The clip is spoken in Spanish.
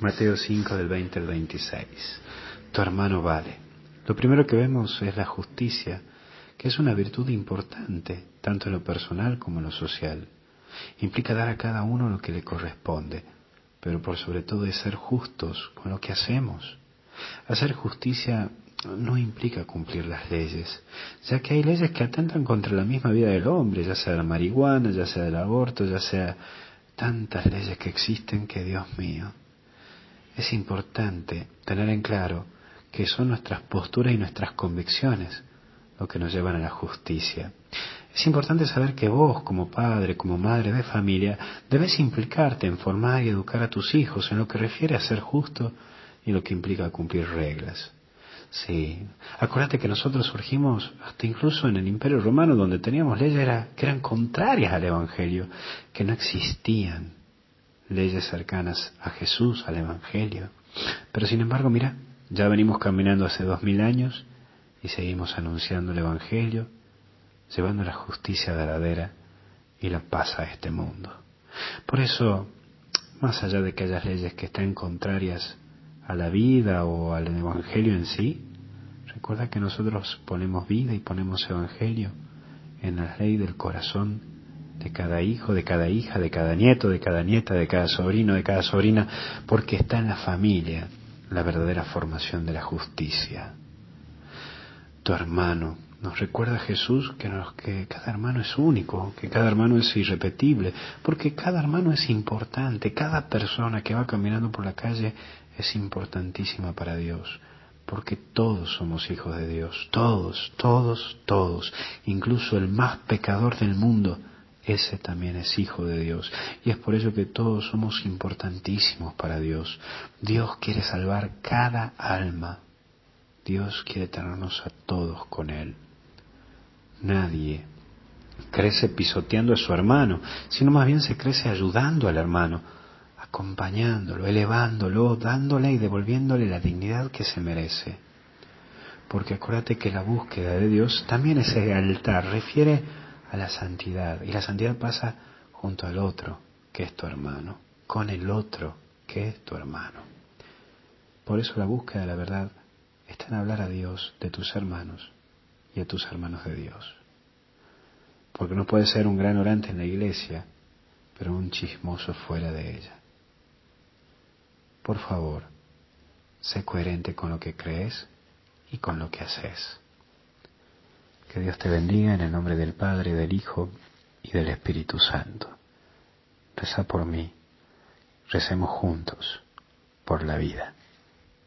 Mateo 5 del 20 al 26. Tu hermano vale. Lo primero que vemos es la justicia, que es una virtud importante, tanto en lo personal como en lo social. Implica dar a cada uno lo que le corresponde, pero por sobre todo es ser justos con lo que hacemos. Hacer justicia no implica cumplir las leyes, ya que hay leyes que atentan contra la misma vida del hombre, ya sea la marihuana, ya sea el aborto, ya sea tantas leyes que existen que Dios mío. Es importante tener en claro que son nuestras posturas y nuestras convicciones lo que nos llevan a la justicia. Es importante saber que vos, como padre, como madre de familia, debes implicarte en formar y educar a tus hijos en lo que refiere a ser justo y lo que implica cumplir reglas. Sí, acuérdate que nosotros surgimos hasta incluso en el Imperio Romano, donde teníamos leyes que eran contrarias al Evangelio, que no existían leyes cercanas a Jesús, al Evangelio. Pero sin embargo, mira, ya venimos caminando hace dos mil años y seguimos anunciando el Evangelio, llevando la justicia verdadera y la paz a este mundo. Por eso, más allá de que leyes que estén contrarias a la vida o al Evangelio en sí, recuerda que nosotros ponemos vida y ponemos Evangelio en la ley del corazón de cada hijo, de cada hija, de cada nieto, de cada nieta, de cada sobrino, de cada sobrina, porque está en la familia la verdadera formación de la justicia. Tu hermano, nos recuerda Jesús que, que cada hermano es único, que cada hermano es irrepetible, porque cada hermano es importante, cada persona que va caminando por la calle es importantísima para Dios, porque todos somos hijos de Dios, todos, todos, todos, incluso el más pecador del mundo, ese también es hijo de Dios. Y es por ello que todos somos importantísimos para Dios. Dios quiere salvar cada alma. Dios quiere tenernos a todos con Él. Nadie crece pisoteando a su hermano, sino más bien se crece ayudando al hermano acompañándolo, elevándolo, dándole y devolviéndole la dignidad que se merece. Porque acuérdate que la búsqueda de Dios también es el altar, refiere a la santidad. Y la santidad pasa junto al otro, que es tu hermano, con el otro, que es tu hermano. Por eso la búsqueda de la verdad está en hablar a Dios de tus hermanos y a tus hermanos de Dios. Porque no puedes ser un gran orante en la iglesia, pero un chismoso fuera de ella. Por favor, sé coherente con lo que crees y con lo que haces. Que Dios te bendiga en el nombre del Padre, del Hijo y del Espíritu Santo. Reza por mí. Recemos juntos por la vida.